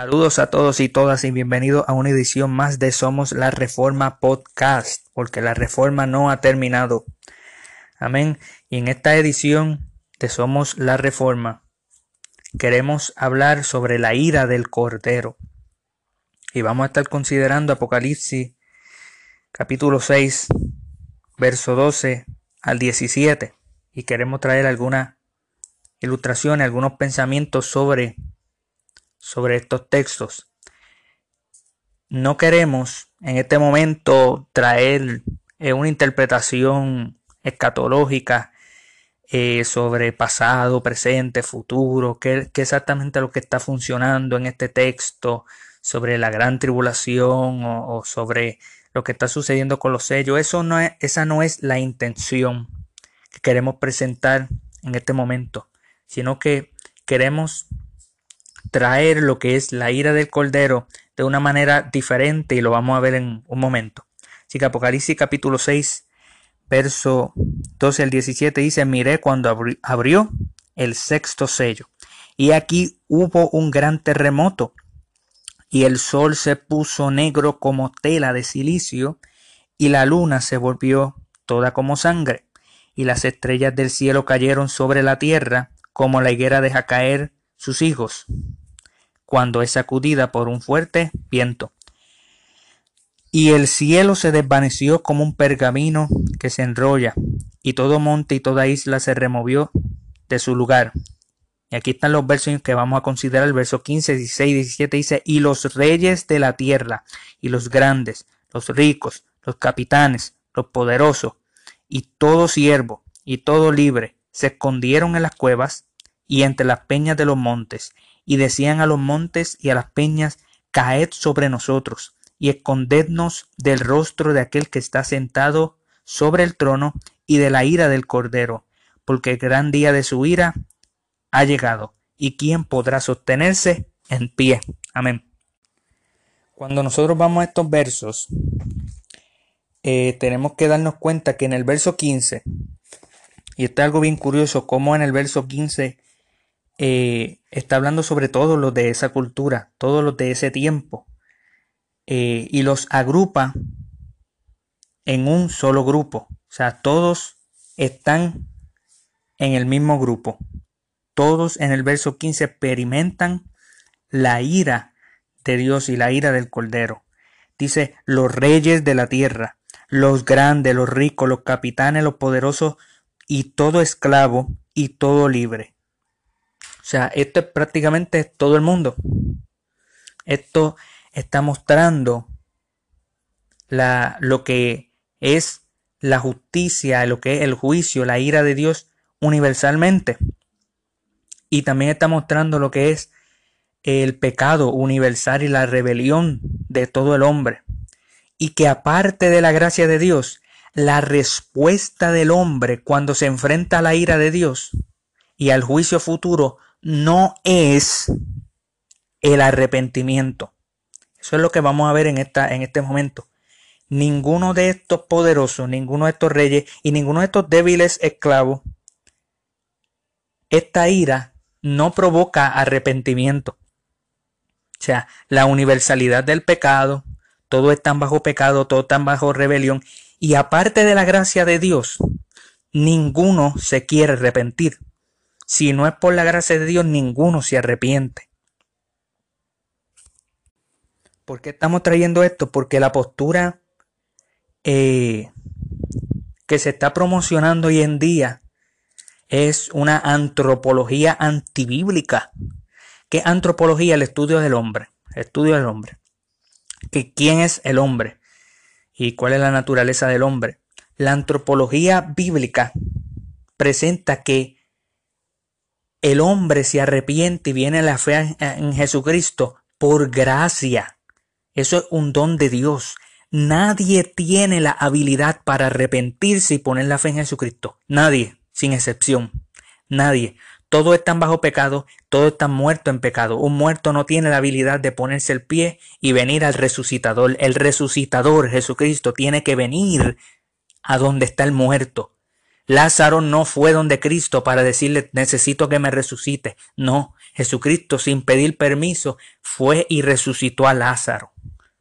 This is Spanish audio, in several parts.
Saludos a todos y todas y bienvenidos a una edición más de Somos la Reforma Podcast, porque la reforma no ha terminado. Amén. Y en esta edición de Somos la Reforma queremos hablar sobre la ira del Cordero. Y vamos a estar considerando Apocalipsis capítulo 6, verso 12 al 17. Y queremos traer algunas ilustraciones, algunos pensamientos sobre sobre estos textos. No queremos en este momento traer eh, una interpretación escatológica eh, sobre pasado, presente, futuro, qué, exactamente lo que está funcionando en este texto, sobre la gran tribulación o, sobre lo que está sucediendo con los sellos. Eso no es, esa no es la intención que queremos presentar en este momento, sino que queremos traer lo que es la ira del Cordero de una manera diferente y lo vamos a ver en un momento. Así que Apocalipsis capítulo 6, verso 12 al 17 dice, miré cuando abrió el sexto sello. Y aquí hubo un gran terremoto y el sol se puso negro como tela de silicio y la luna se volvió toda como sangre y las estrellas del cielo cayeron sobre la tierra como la higuera deja caer sus hijos cuando es sacudida por un fuerte viento. Y el cielo se desvaneció como un pergamino que se enrolla, y todo monte y toda isla se removió de su lugar. Y aquí están los versos que vamos a considerar. El verso 15, 16 17 dice, y los reyes de la tierra, y los grandes, los ricos, los capitanes, los poderosos, y todo siervo, y todo libre, se escondieron en las cuevas y entre las peñas de los montes, y decían a los montes y a las peñas, caed sobre nosotros, y escondednos del rostro de aquel que está sentado sobre el trono y de la ira del Cordero, porque el gran día de su ira ha llegado, y quién podrá sostenerse en pie. Amén. Cuando nosotros vamos a estos versos, eh, tenemos que darnos cuenta que en el verso 15, y está algo bien curioso, como en el verso 15 eh, está hablando sobre todos los de esa cultura, todos los de ese tiempo, eh, y los agrupa en un solo grupo. O sea, todos están en el mismo grupo. Todos en el verso 15 experimentan la ira de Dios y la ira del Cordero. Dice, los reyes de la tierra, los grandes, los ricos, los capitanes, los poderosos, y todo esclavo y todo libre. Sea, esto es prácticamente todo el mundo. Esto está mostrando la, lo que es la justicia, lo que es el juicio, la ira de Dios universalmente. Y también está mostrando lo que es el pecado universal y la rebelión de todo el hombre. Y que aparte de la gracia de Dios, la respuesta del hombre cuando se enfrenta a la ira de Dios y al juicio futuro no es el arrepentimiento. Eso es lo que vamos a ver en, esta, en este momento. Ninguno de estos poderosos, ninguno de estos reyes y ninguno de estos débiles esclavos, esta ira no provoca arrepentimiento. O sea, la universalidad del pecado, todo están bajo pecado, todo están bajo rebelión. Y aparte de la gracia de Dios, ninguno se quiere arrepentir. Si no es por la gracia de Dios, ninguno se arrepiente. ¿Por qué estamos trayendo esto? Porque la postura eh, que se está promocionando hoy en día es una antropología antibíblica. ¿Qué antropología? El estudio del hombre. Estudio del hombre. ¿Que ¿Quién es el hombre? ¿Y cuál es la naturaleza del hombre? La antropología bíblica presenta que el hombre se arrepiente y viene a la fe en Jesucristo por gracia. Eso es un don de Dios. Nadie tiene la habilidad para arrepentirse y poner la fe en Jesucristo. Nadie, sin excepción. Nadie. Todos están bajo pecado, todos están muertos en pecado. Un muerto no tiene la habilidad de ponerse el pie y venir al resucitador. El resucitador, Jesucristo, tiene que venir a donde está el muerto. Lázaro no fue donde Cristo para decirle necesito que me resucite. No, Jesucristo, sin pedir permiso, fue y resucitó a Lázaro,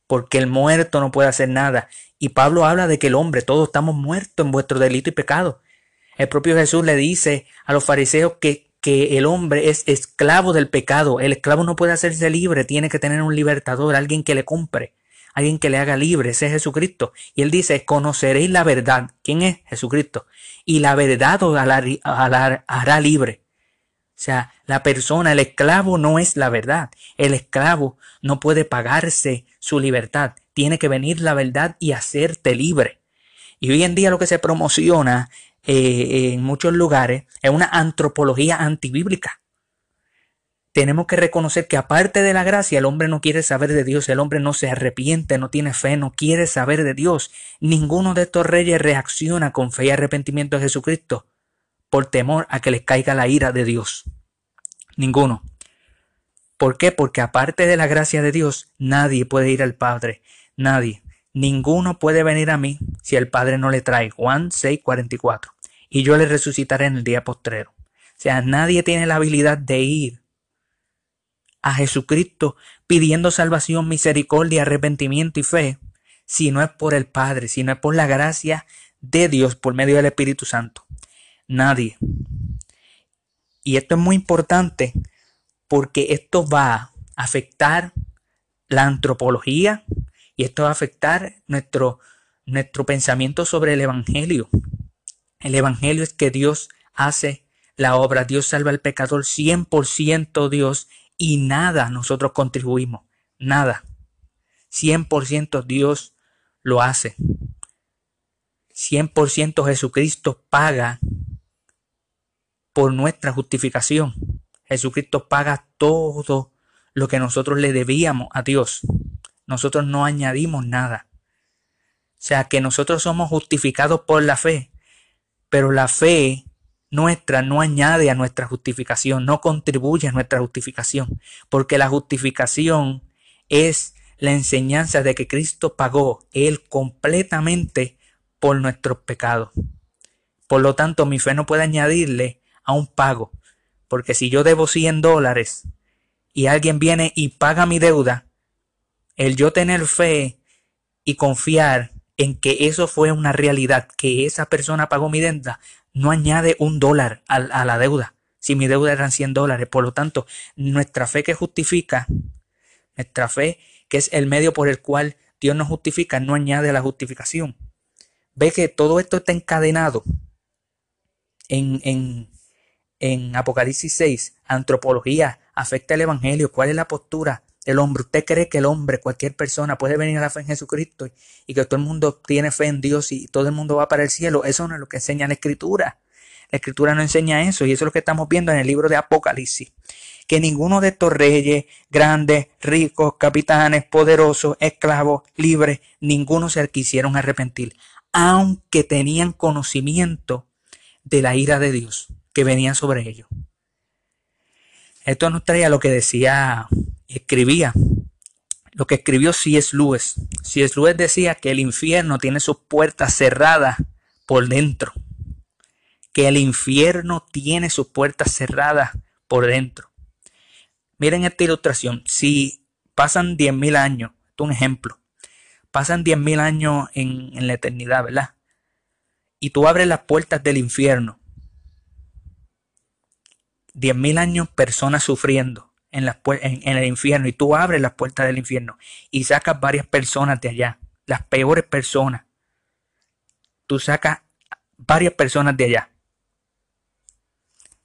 porque el muerto no puede hacer nada. Y Pablo habla de que el hombre, todos estamos muertos en vuestro delito y pecado. El propio Jesús le dice a los fariseos que, que el hombre es esclavo del pecado. El esclavo no puede hacerse libre, tiene que tener un libertador, alguien que le compre, alguien que le haga libre. Ese es Jesucristo. Y él dice, conoceréis la verdad. ¿Quién es? Jesucristo. Y la verdad os hará libre. O sea, la persona, el esclavo no es la verdad. El esclavo no puede pagarse su libertad. Tiene que venir la verdad y hacerte libre. Y hoy en día lo que se promociona eh, en muchos lugares es una antropología antibíblica. Tenemos que reconocer que aparte de la gracia, el hombre no quiere saber de Dios, el hombre no se arrepiente, no tiene fe, no quiere saber de Dios. Ninguno de estos reyes reacciona con fe y arrepentimiento a Jesucristo por temor a que les caiga la ira de Dios. Ninguno. ¿Por qué? Porque aparte de la gracia de Dios, nadie puede ir al Padre. Nadie. Ninguno puede venir a mí si el Padre no le trae. Juan 6:44. Y yo le resucitaré en el día postrero. O sea, nadie tiene la habilidad de ir a Jesucristo pidiendo salvación, misericordia, arrepentimiento y fe, si no es por el Padre, si no es por la gracia de Dios por medio del Espíritu Santo nadie. Y esto es muy importante porque esto va a afectar la antropología y esto va a afectar nuestro, nuestro pensamiento sobre el Evangelio. El Evangelio es que Dios hace la obra, Dios salva al pecador 100% Dios y nada nosotros contribuimos, nada. 100% Dios lo hace. 100% Jesucristo paga por nuestra justificación. Jesucristo paga todo lo que nosotros le debíamos a Dios. Nosotros no añadimos nada. O sea que nosotros somos justificados por la fe, pero la fe nuestra no añade a nuestra justificación, no contribuye a nuestra justificación, porque la justificación es la enseñanza de que Cristo pagó Él completamente por nuestros pecados. Por lo tanto, mi fe no puede añadirle a un pago. Porque si yo debo 100 dólares y alguien viene y paga mi deuda, el yo tener fe y confiar en que eso fue una realidad, que esa persona pagó mi deuda, no añade un dólar a, a la deuda. Si mi deuda eran 100 dólares. Por lo tanto, nuestra fe que justifica, nuestra fe que es el medio por el cual Dios nos justifica, no añade a la justificación. Ve que todo esto está encadenado en, en, en Apocalipsis 6, antropología, afecta el Evangelio, cuál es la postura del hombre. ¿Usted cree que el hombre, cualquier persona, puede venir a la fe en Jesucristo y, que todo el mundo tiene fe en Dios y todo el mundo va para el cielo? Eso no es lo que enseña la Escritura. La Escritura no enseña eso y eso es lo que estamos viendo en el libro de Apocalipsis. Que ninguno de estos reyes, grandes, ricos, capitanes, poderosos, esclavos, libres, ninguno se quisieron arrepentir, aunque tenían conocimiento de la ira de Dios que venían sobre ellos. Esto nos traía lo que decía, escribía, lo que escribió C.S. Lewis. C.S. Lewis decía que el infierno tiene sus puertas cerradas por dentro. Que el infierno tiene sus puertas cerradas por dentro. Miren esta ilustración. Si pasan 10.000 años, es un ejemplo, pasan 10.000 años en, en la eternidad, ¿verdad? Y tú abres las puertas del infierno 10.000 años personas sufriendo en, en, el infierno y tú abres las puertas del infierno y sacas varias personas de allá, las peores personas. Tú sacas varias personas de allá.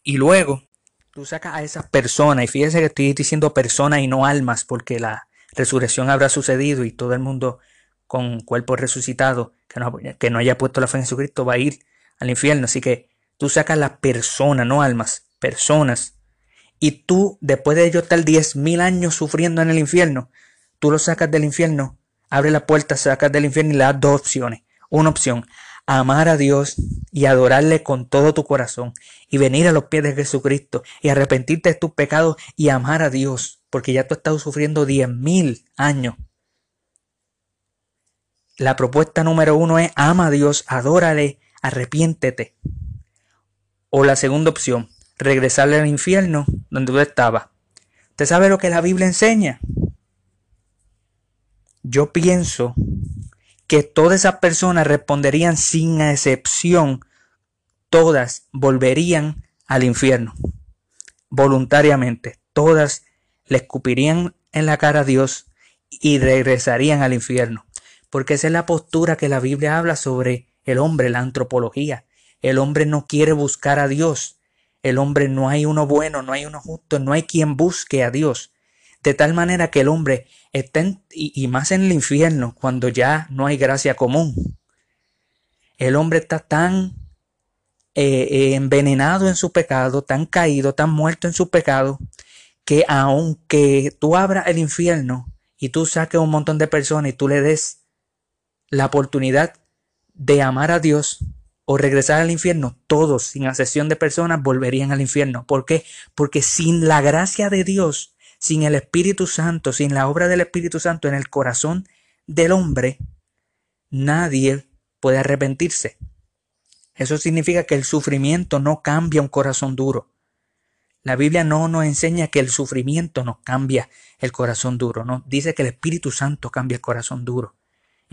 Y luego tú sacas a esas personas, y fíjese que estoy diciendo personas y no almas, porque la resurrección habrá sucedido y todo el mundo con cuerpo resucitado que no, que no haya puesto la fe en Jesucristo va a ir al infierno. Así que tú sacas las personas, no almas personas. Y tú, después de ellos estar diez mil años sufriendo en el infierno, tú lo sacas del infierno, abre la puerta, sacas del infierno y le das dos opciones. Una opción, amar a Dios y adorarle con todo tu corazón y venir a los pies de Jesucristo y arrepentirte de tus pecados y amar a Dios, porque ya tú has estado sufriendo diez mil años. La propuesta número uno es ama a Dios, adórale, arrepiéntete. O la segunda opción, regresarle al infierno donde tú estabas, ¿Usted sabe lo que la Biblia enseña? Yo pienso que todas esas personas responderían sin excepción, todas volverían al infierno, voluntariamente, todas le escupirían en la cara a Dios y regresarían al infierno, porque esa es la postura que la Biblia habla sobre el hombre, la antropología. El hombre no quiere buscar a Dios, el hombre no hay uno bueno, no hay uno justo, no hay quien busque a Dios. De tal manera que el hombre está y, más en el infierno, cuando ya no hay gracia común. El hombre está tan eh, eh, envenenado en su pecado, tan caído, tan muerto en su pecado, que aunque tú abras el infierno y tú saques un montón de personas y tú le des la oportunidad de amar a Dios, o regresar al infierno, todos, sin excepción de personas, volverían al infierno. ¿Por qué? Porque sin la gracia de Dios, sin el Espíritu Santo, sin la obra del Espíritu Santo en el corazón del hombre, nadie puede arrepentirse. Eso significa que el sufrimiento no cambia un corazón duro. La Biblia no nos enseña que el sufrimiento no cambia el corazón duro, no, dice que el Espíritu Santo cambia el corazón duro.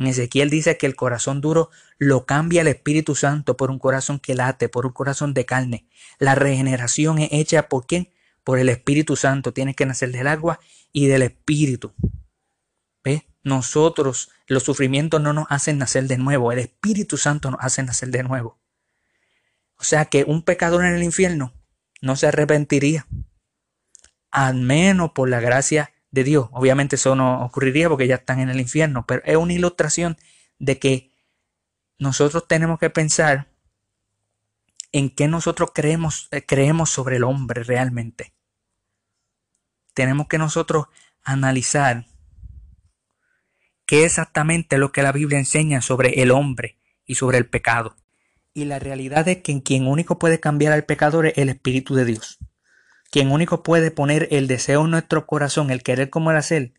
Ezequiel dice que el corazón duro lo cambia el Espíritu Santo por un corazón que late, por un corazón de carne. La regeneración es hecha por quién? Por el Espíritu Santo. Tiene que nacer del agua y del Espíritu. ¿Ve? Nosotros, los sufrimientos no nos hacen nacer de nuevo. El Espíritu Santo nos hace nacer de nuevo. O sea que un pecador en el infierno no se arrepentiría. Al menos por la gracia de Dios. Obviamente eso no ocurriría porque ya están en el infierno, pero es una ilustración de que nosotros tenemos que pensar en qué nosotros creemos, eh, creemos sobre el hombre realmente. Tenemos que nosotros analizar qué exactamente es lo que la Biblia enseña sobre el hombre y sobre el pecado. Y la realidad es que quien único puede cambiar al pecador es el Espíritu de Dios quien único puede poner el deseo en nuestro corazón, el querer como el hacer,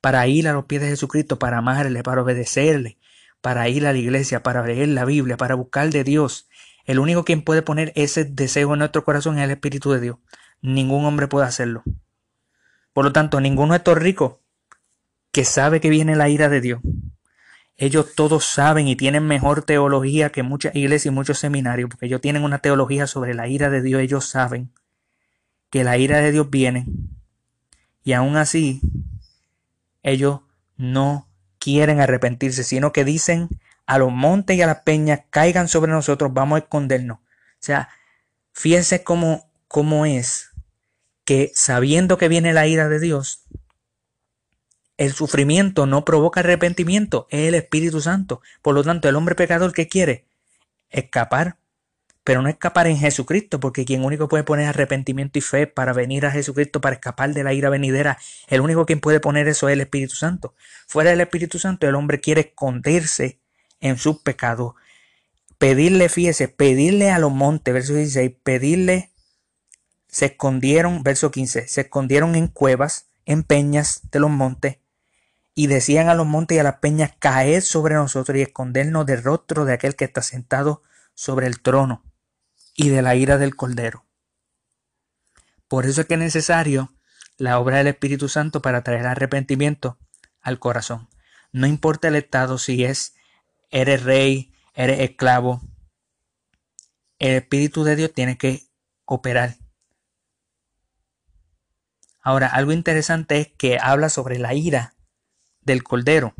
para ir a los pies de Jesucristo, para amarle, para obedecerle, para ir a la iglesia, para leer la Biblia, para buscar de Dios. El único quien puede poner ese deseo en nuestro corazón es el Espíritu de Dios. Ningún hombre puede hacerlo. Por lo tanto, ninguno de estos ricos que sabe que viene la ira de Dios. Ellos todos saben y tienen mejor teología que muchas iglesias y muchos seminarios, porque ellos tienen una teología sobre la ira de Dios, ellos saben que la ira de Dios viene y aún así ellos no quieren arrepentirse, sino que dicen a los montes y a las peñas caigan sobre nosotros, vamos a escondernos. O sea, fíjense cómo, cómo es que sabiendo que viene la ira de Dios, el sufrimiento no provoca arrepentimiento, es el Espíritu Santo. Por lo tanto, el hombre pecador que quiere escapar pero no escapar en Jesucristo, porque quien único puede poner arrepentimiento y fe para venir a Jesucristo, para escapar de la ira venidera, el único quien puede poner eso es el Espíritu Santo. Fuera del Espíritu Santo, el hombre quiere esconderse en sus pecados, pedirle, fíjese, pedirle a los montes, verso 16, pedirle, se escondieron, verso 15, se escondieron en cuevas, en peñas de los montes, y decían a los montes y a las peñas, caed sobre nosotros y escondernos del rostro de aquel que está sentado sobre el trono y de la ira del Cordero. Por eso es que es necesario la obra del Espíritu Santo para traer arrepentimiento al corazón. No importa el estado, si es eres rey, eres esclavo, el Espíritu de Dios tiene que operar. Ahora, algo interesante es que habla sobre la ira del Cordero.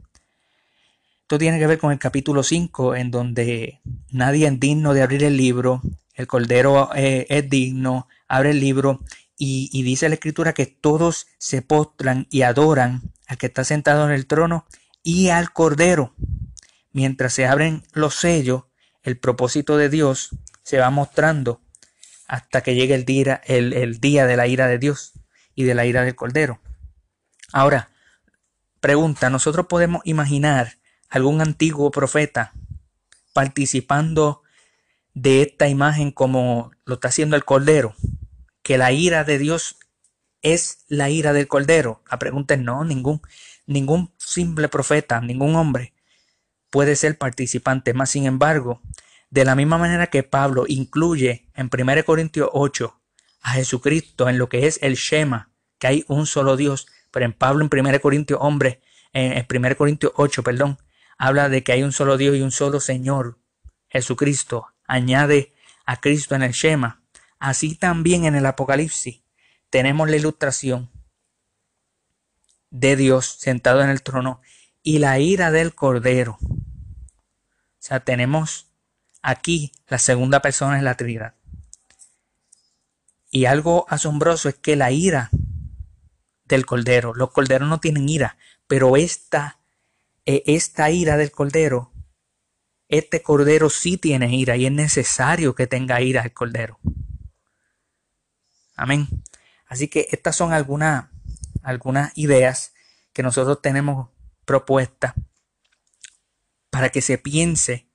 Esto tiene que ver con el capítulo 5, en donde nadie es digno de abrir el libro, el Cordero eh, es digno, abre el libro y, dice la escritura que todos se postran y adoran al que está sentado en el trono y al Cordero. Mientras se abren los sellos, el propósito de Dios se va mostrando hasta que llegue el día, el día de la ira de Dios y de la ira del Cordero. Ahora, pregunta, ¿nosotros podemos imaginar algún antiguo profeta participando de esta imagen como lo está haciendo el Cordero, que la ira de Dios es la ira del Cordero. La pregunta es no, ningún, ningún simple profeta, ningún hombre puede ser participante. Más sin embargo, de la misma manera que Pablo incluye en 1 Corintios 8 a Jesucristo en lo que es el Shema, que hay un solo Dios. Pero en Pablo, en 1 Corintios, hombre, en 1 Corintios 8, perdón, habla de que hay un solo Dios y un solo Señor, Jesucristo. Añade a Cristo en el Shema. Así también en el Apocalipsis tenemos la ilustración de Dios sentado en el trono y la ira del Cordero. O sea, tenemos aquí la segunda persona de la Trinidad. Y algo asombroso es que la ira del Cordero, los Corderos no tienen ira, pero esta, eh, esta ira del Cordero, este Cordero sí tiene ira y es necesario que tenga ira el Cordero. Amén. Así que estas son algunas, algunas ideas que nosotros tenemos propuestas para que se piense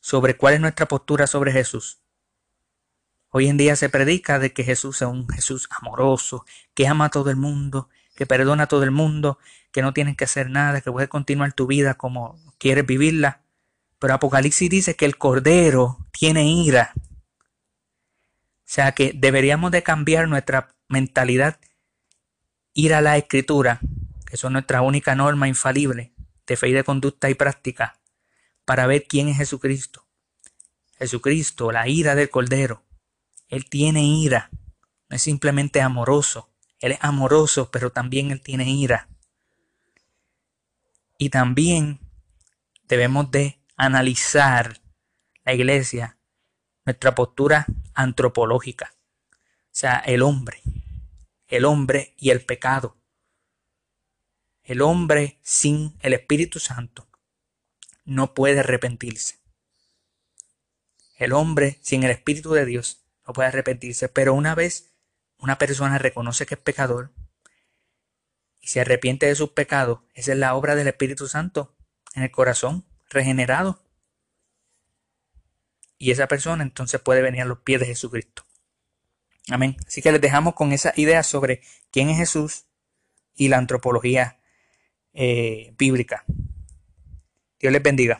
sobre cuál es nuestra postura sobre Jesús. Hoy en día se predica de que Jesús es un Jesús amoroso, que ama a todo el mundo, que perdona a todo el mundo, que no tienes que hacer nada, que puedes continuar tu vida como quieres vivirla. Pero Apocalipsis dice que el Cordero tiene ira. O sea que deberíamos de cambiar nuestra mentalidad, ir a la escritura, que son nuestra única norma infalible de fe y de conducta y práctica, para ver quién es Jesucristo. Jesucristo, la ira del Cordero. Él tiene ira, no es simplemente amoroso. Él es amoroso, pero también Él tiene ira. Y también debemos de analizar la iglesia, nuestra postura antropológica, o sea, el hombre el hombre y el pecado. El hombre sin el Espíritu Santo no puede arrepentirse. El hombre sin el Espíritu de Dios no puede arrepentirse, pero una vez una persona reconoce que es pecador y se arrepiente de sus pecados, esa es la obra del Espíritu Santo en el corazón, regenerado. Y esa persona entonces puede venir a los pies de Jesucristo. Amén. Así que les dejamos con esa idea sobre quién es Jesús y la antropología eh, bíblica. Dios les bendiga.